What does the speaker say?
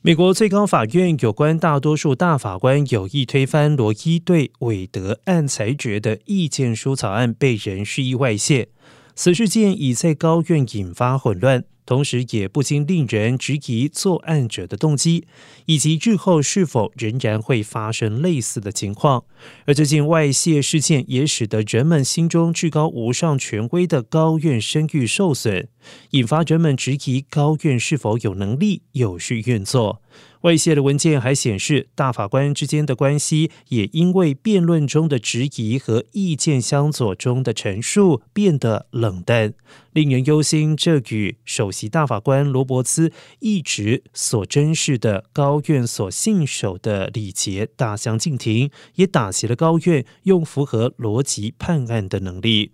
美国最高法院有关大多数大法官有意推翻罗伊对韦德案裁决的意见书草案被人蓄意外泄，此事件已在高院引发混乱。同时，也不禁令人质疑作案者的动机，以及日后是否仍然会发生类似的情况。而最近外泄事件也使得人们心中至高无上权威的高院声誉受损，引发人们质疑高院是否有能力有序运作。外泄的文件还显示，大法官之间的关系也因为辩论中的质疑和意见相左中的陈述变得冷淡，令人忧心。这与首席大法官罗伯茨一直所珍视的高院所信守的礼节大相径庭，也打击了高院用符合逻辑判案的能力。